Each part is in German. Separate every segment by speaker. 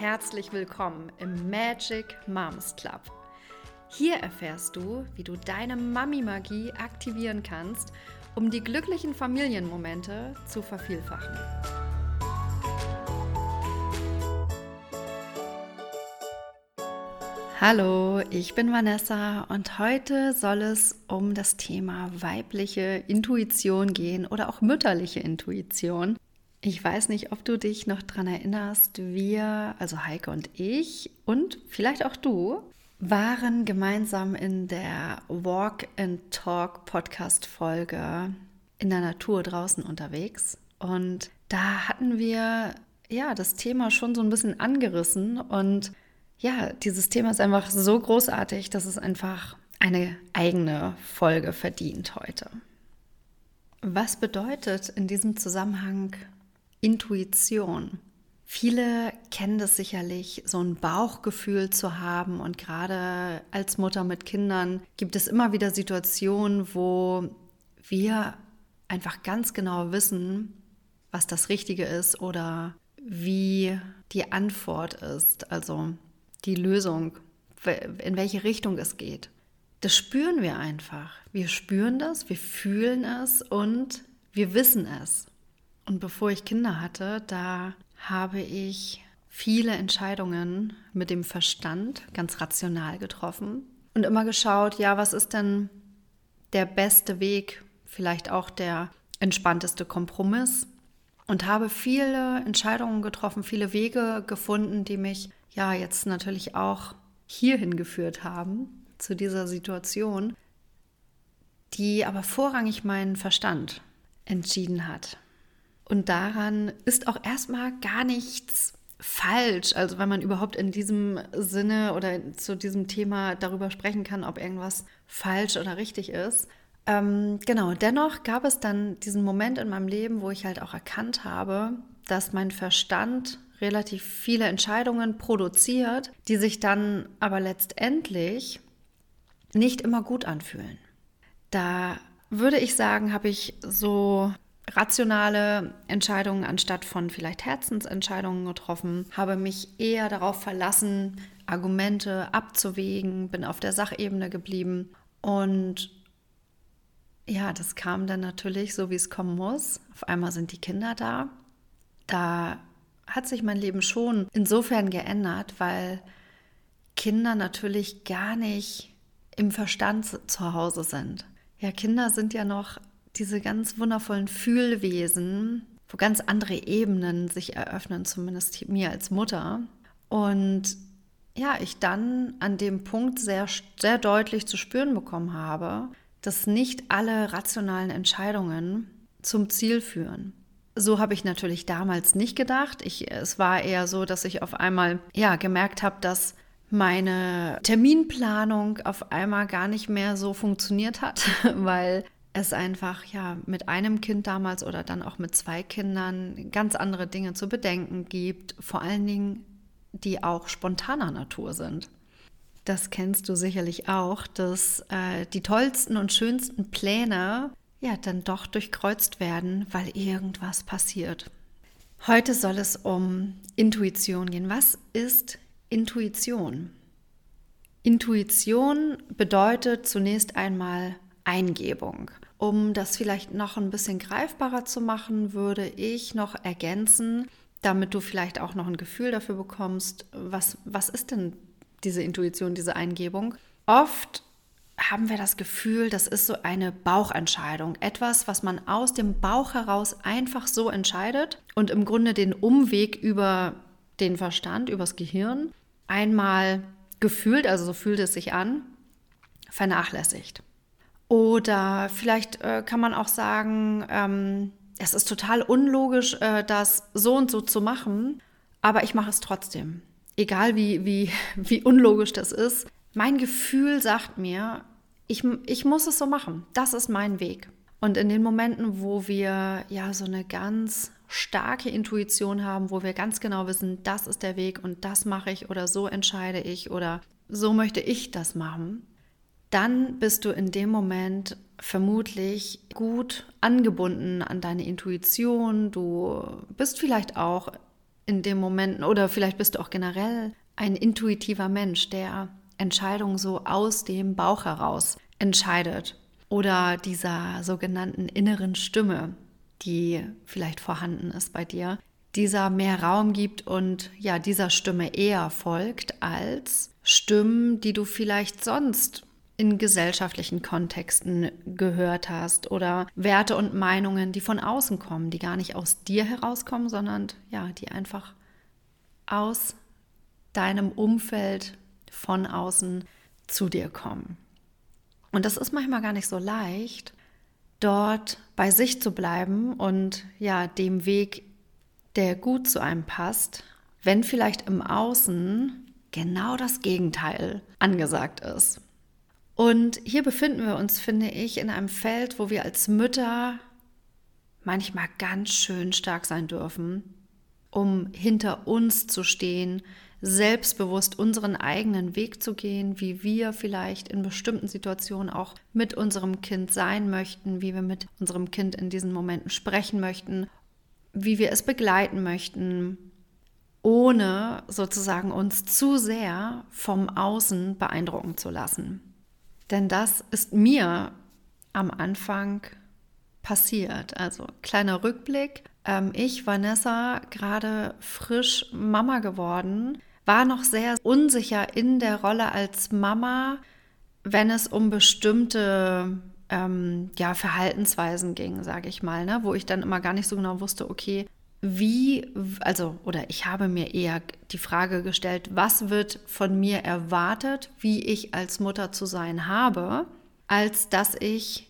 Speaker 1: herzlich willkommen im Magic Moms Club. Hier erfährst du, wie du deine Mami-Magie aktivieren kannst, um die glücklichen Familienmomente zu vervielfachen. Hallo, ich bin Vanessa und heute soll es um das Thema weibliche Intuition gehen oder auch mütterliche Intuition. Ich weiß nicht, ob du dich noch daran erinnerst, wir, also Heike und ich und vielleicht auch du, waren gemeinsam in der Walk and Talk Podcast Folge in der Natur draußen unterwegs. Und da hatten wir ja das Thema schon so ein bisschen angerissen. Und ja, dieses Thema ist einfach so großartig, dass es einfach eine eigene Folge verdient heute. Was bedeutet in diesem Zusammenhang Intuition. Viele kennen das sicherlich, so ein Bauchgefühl zu haben. Und gerade als Mutter mit Kindern gibt es immer wieder Situationen, wo wir einfach ganz genau wissen, was das Richtige ist oder wie die Antwort ist, also die Lösung, in welche Richtung es geht. Das spüren wir einfach. Wir spüren das, wir fühlen es und wir wissen es. Und bevor ich Kinder hatte, da habe ich viele Entscheidungen mit dem Verstand ganz rational getroffen und immer geschaut, ja, was ist denn der beste Weg, vielleicht auch der entspannteste Kompromiss und habe viele Entscheidungen getroffen, viele Wege gefunden, die mich ja jetzt natürlich auch hierhin geführt haben, zu dieser Situation, die aber vorrangig meinen Verstand entschieden hat. Und daran ist auch erstmal gar nichts falsch. Also wenn man überhaupt in diesem Sinne oder zu diesem Thema darüber sprechen kann, ob irgendwas falsch oder richtig ist. Ähm, genau, dennoch gab es dann diesen Moment in meinem Leben, wo ich halt auch erkannt habe, dass mein Verstand relativ viele Entscheidungen produziert, die sich dann aber letztendlich nicht immer gut anfühlen. Da würde ich sagen, habe ich so rationale Entscheidungen anstatt von vielleicht Herzensentscheidungen getroffen, habe mich eher darauf verlassen, Argumente abzuwägen, bin auf der Sachebene geblieben und ja, das kam dann natürlich so, wie es kommen muss. Auf einmal sind die Kinder da. Da hat sich mein Leben schon insofern geändert, weil Kinder natürlich gar nicht im Verstand zu Hause sind. Ja, Kinder sind ja noch diese ganz wundervollen Fühlwesen, wo ganz andere Ebenen sich eröffnen, zumindest mir als Mutter. Und ja, ich dann an dem Punkt sehr, sehr deutlich zu spüren bekommen habe, dass nicht alle rationalen Entscheidungen zum Ziel führen. So habe ich natürlich damals nicht gedacht. Ich, es war eher so, dass ich auf einmal ja gemerkt habe, dass meine Terminplanung auf einmal gar nicht mehr so funktioniert hat, weil es einfach ja mit einem Kind damals oder dann auch mit zwei Kindern ganz andere Dinge zu bedenken gibt, vor allen Dingen die auch spontaner Natur sind. Das kennst du sicherlich auch, dass äh, die tollsten und schönsten Pläne ja dann doch durchkreuzt werden, weil irgendwas passiert. Heute soll es um Intuition gehen. Was ist Intuition? Intuition bedeutet zunächst einmal Eingebung. Um das vielleicht noch ein bisschen greifbarer zu machen, würde ich noch ergänzen, damit du vielleicht auch noch ein Gefühl dafür bekommst, was, was ist denn diese Intuition, diese Eingebung. Oft haben wir das Gefühl, das ist so eine Bauchentscheidung, etwas, was man aus dem Bauch heraus einfach so entscheidet und im Grunde den Umweg über den Verstand, übers Gehirn einmal gefühlt, also so fühlt es sich an, vernachlässigt. Oder vielleicht äh, kann man auch sagen, ähm, es ist total unlogisch, äh, das so und so zu machen, aber ich mache es trotzdem. Egal wie, wie, wie unlogisch das ist. Mein Gefühl sagt mir, ich, ich muss es so machen. Das ist mein Weg. Und in den Momenten, wo wir ja so eine ganz starke Intuition haben, wo wir ganz genau wissen, das ist der Weg und das mache ich oder so entscheide ich oder so möchte ich das machen, dann bist du in dem Moment vermutlich gut angebunden an deine Intuition. Du bist vielleicht auch in dem Moment, oder vielleicht bist du auch generell ein intuitiver Mensch, der Entscheidungen so aus dem Bauch heraus entscheidet. Oder dieser sogenannten inneren Stimme, die vielleicht vorhanden ist bei dir, dieser mehr Raum gibt und ja, dieser Stimme eher folgt als Stimmen, die du vielleicht sonst in gesellschaftlichen Kontexten gehört hast oder Werte und Meinungen, die von außen kommen, die gar nicht aus dir herauskommen, sondern ja, die einfach aus deinem Umfeld von außen zu dir kommen. Und das ist manchmal gar nicht so leicht, dort bei sich zu bleiben und ja, dem Weg, der gut zu einem passt, wenn vielleicht im Außen genau das Gegenteil angesagt ist. Und hier befinden wir uns, finde ich, in einem Feld, wo wir als Mütter manchmal ganz schön stark sein dürfen, um hinter uns zu stehen, selbstbewusst unseren eigenen Weg zu gehen, wie wir vielleicht in bestimmten Situationen auch mit unserem Kind sein möchten, wie wir mit unserem Kind in diesen Momenten sprechen möchten, wie wir es begleiten möchten, ohne sozusagen uns zu sehr vom Außen beeindrucken zu lassen. Denn das ist mir am Anfang passiert. Also kleiner Rückblick. Ähm, ich, Vanessa, gerade frisch Mama geworden, war noch sehr unsicher in der Rolle als Mama, wenn es um bestimmte ähm, ja, Verhaltensweisen ging, sage ich mal, ne? wo ich dann immer gar nicht so genau wusste, okay, wie, also, oder ich habe mir eher die Frage gestellt, was wird von mir erwartet, wie ich als Mutter zu sein habe, als dass ich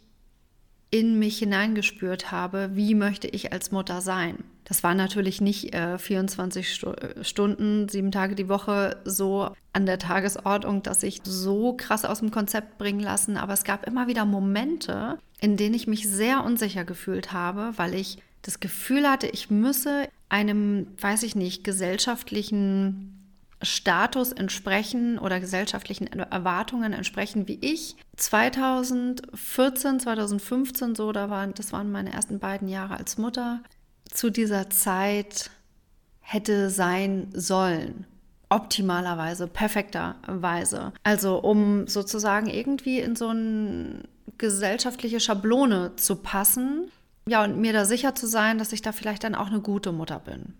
Speaker 1: in mich hineingespürt habe, wie möchte ich als Mutter sein. Das war natürlich nicht äh, 24 Stu Stunden, sieben Tage die Woche so an der Tagesordnung, dass ich so krass aus dem Konzept bringen lassen. Aber es gab immer wieder Momente, in denen ich mich sehr unsicher gefühlt habe, weil ich das Gefühl hatte, ich müsse einem, weiß ich nicht, gesellschaftlichen Status entsprechen oder gesellschaftlichen Erwartungen entsprechen, wie ich 2014, 2015 so, da waren, das waren meine ersten beiden Jahre als Mutter, zu dieser Zeit hätte sein sollen. Optimalerweise, perfekterweise. Also um sozusagen irgendwie in so eine gesellschaftliche Schablone zu passen, ja, und mir da sicher zu sein, dass ich da vielleicht dann auch eine gute Mutter bin.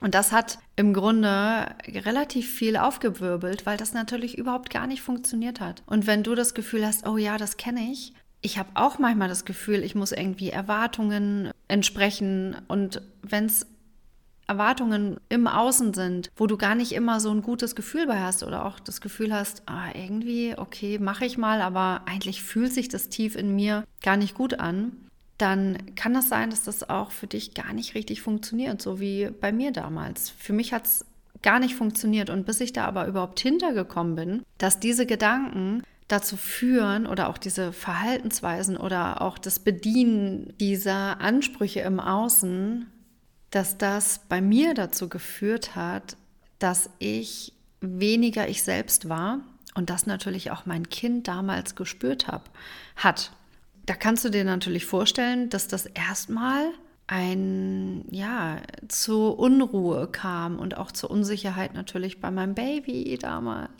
Speaker 1: Und das hat im Grunde relativ viel aufgewirbelt, weil das natürlich überhaupt gar nicht funktioniert hat. Und wenn du das Gefühl hast, oh ja, das kenne ich, ich habe auch manchmal das Gefühl, ich muss irgendwie Erwartungen entsprechen. Und wenn es Erwartungen im Außen sind, wo du gar nicht immer so ein gutes Gefühl bei hast oder auch das Gefühl hast, ah, irgendwie, okay, mache ich mal, aber eigentlich fühlt sich das tief in mir gar nicht gut an, dann kann das sein, dass das auch für dich gar nicht richtig funktioniert, so wie bei mir damals. Für mich hat es gar nicht funktioniert. Und bis ich da aber überhaupt hintergekommen bin, dass diese Gedanken dazu führen oder auch diese Verhaltensweisen oder auch das Bedienen dieser Ansprüche im Außen, dass das bei mir dazu geführt hat, dass ich weniger ich selbst war und das natürlich auch mein Kind damals gespürt hab, hat da kannst du dir natürlich vorstellen, dass das erstmal ein, ja, zur Unruhe kam und auch zur Unsicherheit natürlich bei meinem Baby damals.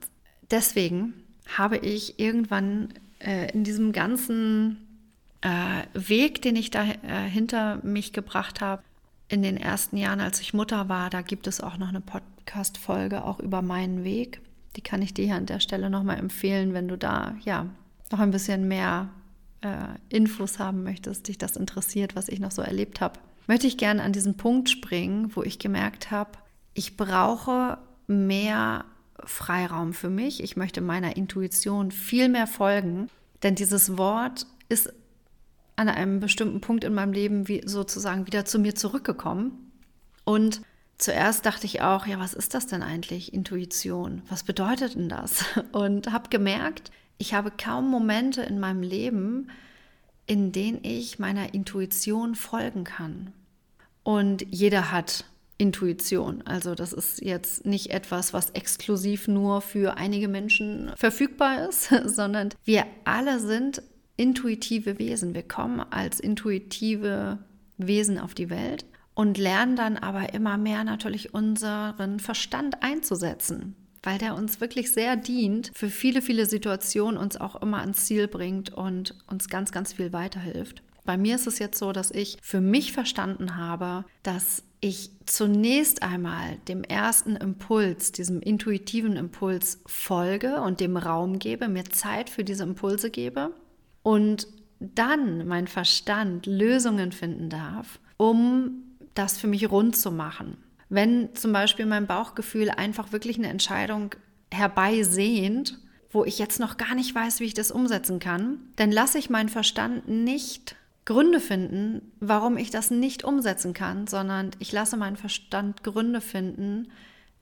Speaker 1: Deswegen habe ich irgendwann äh, in diesem ganzen äh, Weg, den ich da äh, hinter mich gebracht habe, in den ersten Jahren, als ich Mutter war, da gibt es auch noch eine Podcast-Folge auch über meinen Weg. Die kann ich dir hier an der Stelle nochmal empfehlen, wenn du da ja noch ein bisschen mehr äh, Infos haben möchtest, dich das interessiert, was ich noch so erlebt habe, möchte ich gerne an diesen Punkt springen, wo ich gemerkt habe, ich brauche mehr Freiraum für mich. Ich möchte meiner Intuition viel mehr folgen, denn dieses Wort ist an einem bestimmten Punkt in meinem Leben wie sozusagen wieder zu mir zurückgekommen. Und zuerst dachte ich auch, ja, was ist das denn eigentlich, Intuition? Was bedeutet denn das? Und habe gemerkt, ich habe kaum Momente in meinem Leben, in denen ich meiner Intuition folgen kann. Und jeder hat Intuition. Also das ist jetzt nicht etwas, was exklusiv nur für einige Menschen verfügbar ist, sondern wir alle sind intuitive Wesen. Wir kommen als intuitive Wesen auf die Welt und lernen dann aber immer mehr natürlich unseren Verstand einzusetzen, weil der uns wirklich sehr dient, für viele, viele Situationen uns auch immer ans Ziel bringt und uns ganz, ganz viel weiterhilft. Bei mir ist es jetzt so, dass ich für mich verstanden habe, dass ich zunächst einmal dem ersten Impuls, diesem intuitiven Impuls folge und dem Raum gebe, mir Zeit für diese Impulse gebe und dann mein Verstand Lösungen finden darf, um das für mich rund zu machen. Wenn zum Beispiel mein Bauchgefühl einfach wirklich eine Entscheidung herbeisehnt, wo ich jetzt noch gar nicht weiß, wie ich das umsetzen kann, dann lasse ich meinen Verstand nicht Gründe finden, warum ich das nicht umsetzen kann, sondern ich lasse meinen Verstand Gründe finden,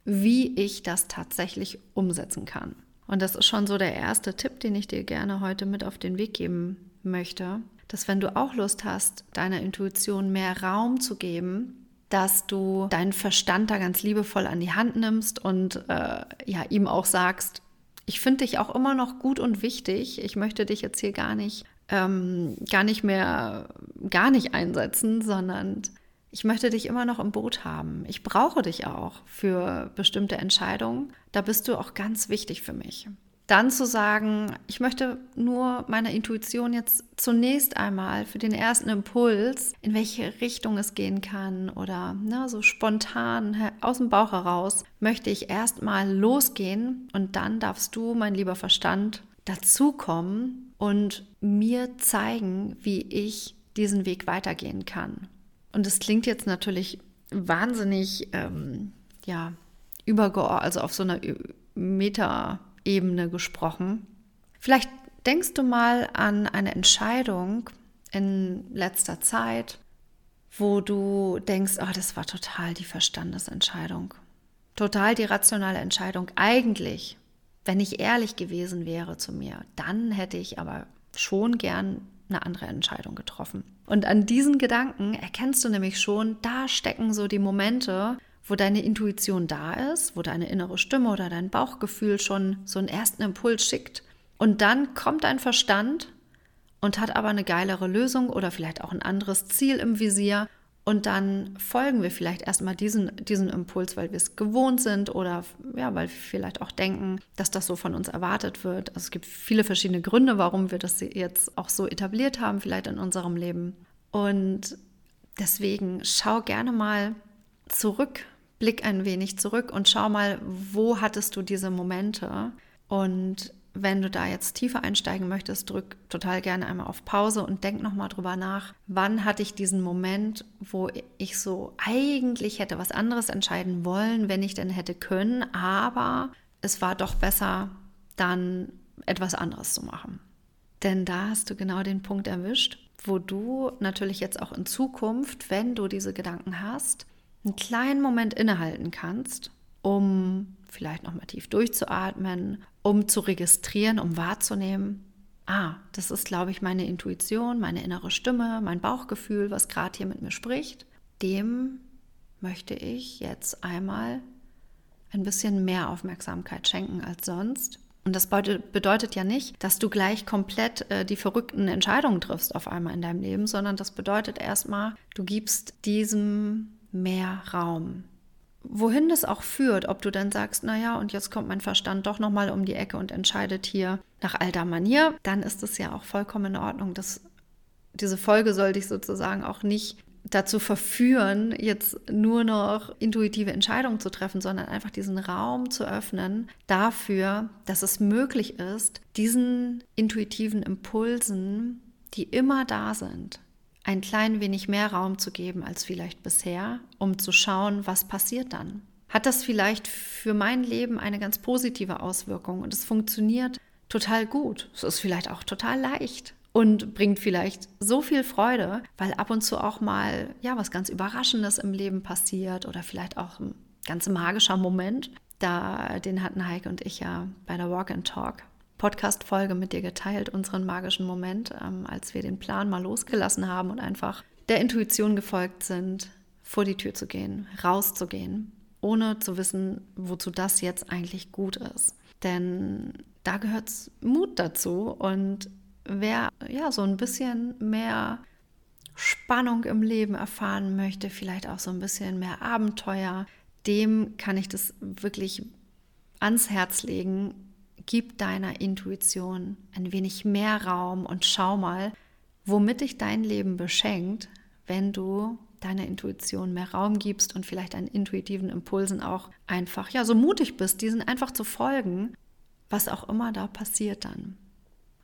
Speaker 1: wie ich das tatsächlich umsetzen kann. Und das ist schon so der erste Tipp, den ich dir gerne heute mit auf den Weg geben möchte, dass wenn du auch Lust hast, deiner Intuition mehr Raum zu geben, dass du deinen Verstand da ganz liebevoll an die Hand nimmst und äh, ja ihm auch sagst, ich finde dich auch immer noch gut und wichtig. Ich möchte dich jetzt hier gar nicht ähm, gar nicht mehr, gar nicht einsetzen, sondern ich möchte dich immer noch im Boot haben. Ich brauche dich auch für bestimmte Entscheidungen. Da bist du auch ganz wichtig für mich. Dann zu sagen, ich möchte nur meiner Intuition jetzt zunächst einmal für den ersten Impuls, in welche Richtung es gehen kann oder ne, so spontan aus dem Bauch heraus, möchte ich erstmal losgehen und dann darfst du, mein lieber Verstand, dazukommen und mir zeigen, wie ich diesen Weg weitergehen kann. Und es klingt jetzt natürlich wahnsinnig, ähm, ja, übergeordnet, also auf so einer Metaebene gesprochen. Vielleicht denkst du mal an eine Entscheidung in letzter Zeit, wo du denkst, oh, das war total die Verstandesentscheidung. Total die rationale Entscheidung. Eigentlich wenn ich ehrlich gewesen wäre zu mir, dann hätte ich aber schon gern eine andere Entscheidung getroffen. Und an diesen Gedanken erkennst du nämlich schon, da stecken so die Momente, wo deine Intuition da ist, wo deine innere Stimme oder dein Bauchgefühl schon so einen ersten Impuls schickt. Und dann kommt dein Verstand und hat aber eine geilere Lösung oder vielleicht auch ein anderes Ziel im Visier und dann folgen wir vielleicht erstmal diesen, diesen Impuls, weil wir es gewohnt sind oder ja, weil wir vielleicht auch denken, dass das so von uns erwartet wird. Also es gibt viele verschiedene Gründe, warum wir das jetzt auch so etabliert haben, vielleicht in unserem Leben. Und deswegen schau gerne mal zurück, blick ein wenig zurück und schau mal, wo hattest du diese Momente und wenn du da jetzt tiefer einsteigen möchtest, drück total gerne einmal auf Pause und denk nochmal drüber nach, wann hatte ich diesen Moment, wo ich so eigentlich hätte was anderes entscheiden wollen, wenn ich denn hätte können, aber es war doch besser, dann etwas anderes zu machen. Denn da hast du genau den Punkt erwischt, wo du natürlich jetzt auch in Zukunft, wenn du diese Gedanken hast, einen kleinen Moment innehalten kannst, um vielleicht nochmal tief durchzuatmen, um zu registrieren, um wahrzunehmen, ah, das ist, glaube ich, meine Intuition, meine innere Stimme, mein Bauchgefühl, was gerade hier mit mir spricht. Dem möchte ich jetzt einmal ein bisschen mehr Aufmerksamkeit schenken als sonst. Und das bedeutet ja nicht, dass du gleich komplett äh, die verrückten Entscheidungen triffst auf einmal in deinem Leben, sondern das bedeutet erstmal, du gibst diesem mehr Raum wohin das auch führt, ob du dann sagst, naja, und jetzt kommt mein Verstand doch nochmal um die Ecke und entscheidet hier nach alter Manier, dann ist es ja auch vollkommen in Ordnung. Das, diese Folge soll dich sozusagen auch nicht dazu verführen, jetzt nur noch intuitive Entscheidungen zu treffen, sondern einfach diesen Raum zu öffnen dafür, dass es möglich ist, diesen intuitiven Impulsen, die immer da sind, ein klein wenig mehr Raum zu geben als vielleicht bisher, um zu schauen, was passiert dann. Hat das vielleicht für mein Leben eine ganz positive Auswirkung und es funktioniert total gut. Es ist vielleicht auch total leicht und bringt vielleicht so viel Freude, weil ab und zu auch mal ja was ganz Überraschendes im Leben passiert oder vielleicht auch ein ganz magischer Moment. Da den hatten Heike und ich ja bei der Walk and Talk Podcast-Folge mit dir geteilt, unseren magischen Moment, ähm, als wir den Plan mal losgelassen haben und einfach der Intuition gefolgt sind, vor die Tür zu gehen, rauszugehen, ohne zu wissen, wozu das jetzt eigentlich gut ist. Denn da gehört Mut dazu und wer ja so ein bisschen mehr Spannung im Leben erfahren möchte, vielleicht auch so ein bisschen mehr Abenteuer, dem kann ich das wirklich ans Herz legen. Gib deiner Intuition ein wenig mehr Raum und schau mal, womit dich dein Leben beschenkt, wenn du deiner Intuition mehr Raum gibst und vielleicht deinen intuitiven Impulsen auch einfach, ja, so mutig bist, diesen einfach zu folgen, was auch immer da passiert dann.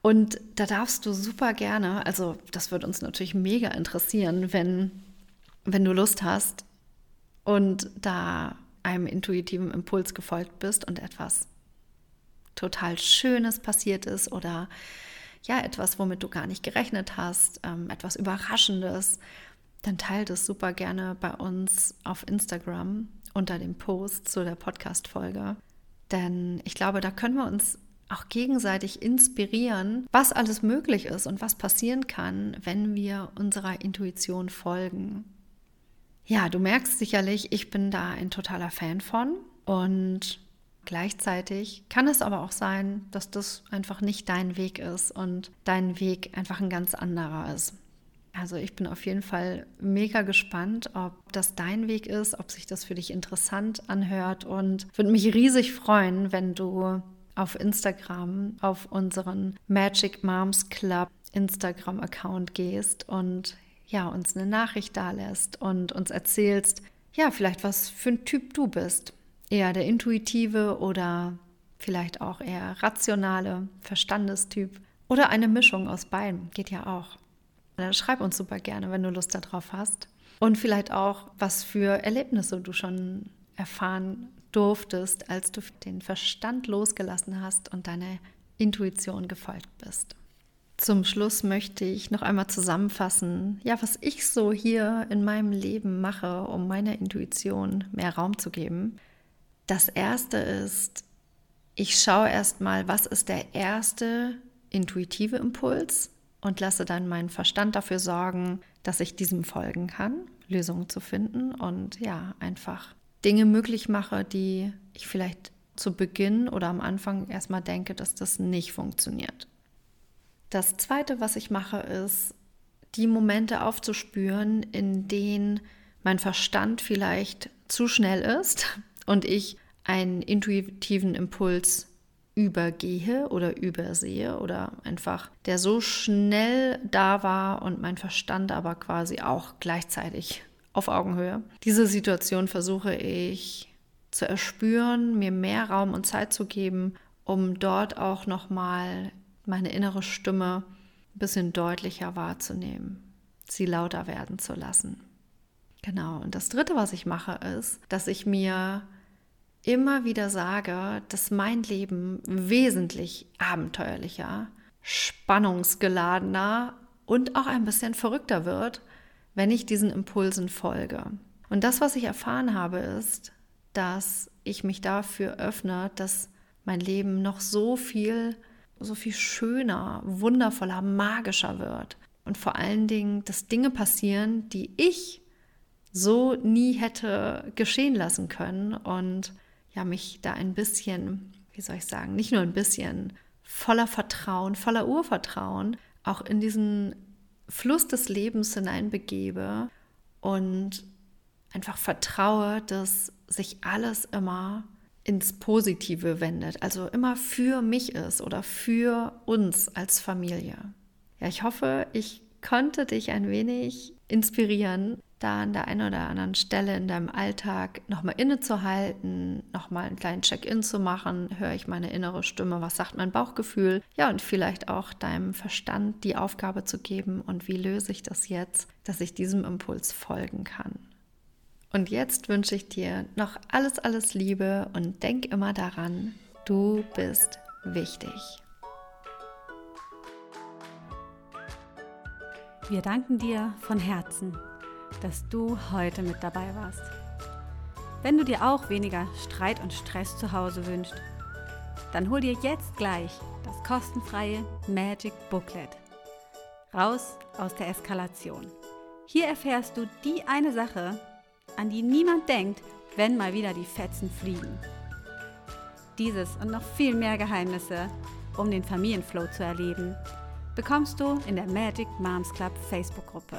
Speaker 1: Und da darfst du super gerne, also das wird uns natürlich mega interessieren, wenn, wenn du Lust hast und da einem intuitiven Impuls gefolgt bist und etwas total Schönes passiert ist oder ja, etwas, womit du gar nicht gerechnet hast, ähm, etwas Überraschendes, dann teile das super gerne bei uns auf Instagram unter dem Post zu der Podcast-Folge. Denn ich glaube, da können wir uns auch gegenseitig inspirieren, was alles möglich ist und was passieren kann, wenn wir unserer Intuition folgen. Ja, du merkst sicherlich, ich bin da ein totaler Fan von und gleichzeitig kann es aber auch sein, dass das einfach nicht dein Weg ist und dein Weg einfach ein ganz anderer ist. Also ich bin auf jeden Fall mega gespannt, ob das dein Weg ist, ob sich das für dich interessant anhört und würde mich riesig freuen, wenn du auf Instagram auf unseren Magic Moms Club Instagram-Account gehst und ja, uns eine Nachricht da lässt und uns erzählst, ja, vielleicht was für ein Typ du bist. Eher der intuitive oder vielleicht auch eher rationale Verstandestyp oder eine Mischung aus beiden, geht ja auch. Dann schreib uns super gerne, wenn du Lust darauf hast. Und vielleicht auch, was für Erlebnisse du schon erfahren durftest, als du den Verstand losgelassen hast und deiner Intuition gefolgt bist. Zum Schluss möchte ich noch einmal zusammenfassen, ja, was ich so hier in meinem Leben mache, um meiner Intuition mehr Raum zu geben. Das erste ist, ich schaue erstmal, was ist der erste intuitive Impuls und lasse dann meinen Verstand dafür sorgen, dass ich diesem folgen kann, Lösungen zu finden und ja, einfach Dinge möglich mache, die ich vielleicht zu Beginn oder am Anfang erstmal denke, dass das nicht funktioniert. Das Zweite, was ich mache, ist, die Momente aufzuspüren, in denen mein Verstand vielleicht zu schnell ist und ich einen intuitiven Impuls übergehe oder übersehe oder einfach der so schnell da war und mein Verstand aber quasi auch gleichzeitig auf Augenhöhe. Diese Situation versuche ich zu erspüren, mir mehr Raum und Zeit zu geben, um dort auch noch mal meine innere Stimme ein bisschen deutlicher wahrzunehmen, sie lauter werden zu lassen. Genau, und das Dritte, was ich mache, ist, dass ich mir immer wieder sage, dass mein Leben wesentlich abenteuerlicher, spannungsgeladener und auch ein bisschen verrückter wird, wenn ich diesen Impulsen folge. Und das, was ich erfahren habe, ist, dass ich mich dafür öffne, dass mein Leben noch so viel, so viel schöner, wundervoller, magischer wird. Und vor allen Dingen, dass Dinge passieren, die ich so nie hätte geschehen lassen können. Und ja, mich da ein bisschen, wie soll ich sagen, nicht nur ein bisschen voller Vertrauen, voller Urvertrauen auch in diesen Fluss des Lebens hineinbegebe und einfach vertraue, dass sich alles immer ins Positive wendet, also immer für mich ist oder für uns als Familie. Ja, ich hoffe, ich konnte dich ein wenig inspirieren, da an der einen oder anderen Stelle in deinem Alltag nochmal innezuhalten, nochmal einen kleinen Check-in zu machen, höre ich meine innere Stimme, was sagt mein Bauchgefühl, ja und vielleicht auch deinem Verstand die Aufgabe zu geben. Und wie löse ich das jetzt, dass ich diesem Impuls folgen kann. Und jetzt wünsche ich dir noch alles, alles Liebe und denk immer daran, du bist wichtig.
Speaker 2: Wir danken dir von Herzen dass du heute mit dabei warst. Wenn du dir auch weniger Streit und Stress zu Hause wünschst, dann hol dir jetzt gleich das kostenfreie Magic Booklet. Raus aus der Eskalation. Hier erfährst du die eine Sache, an die niemand denkt, wenn mal wieder die Fetzen fliegen. Dieses und noch viel mehr Geheimnisse, um den Familienflow zu erleben, bekommst du in der Magic Moms Club Facebook-Gruppe.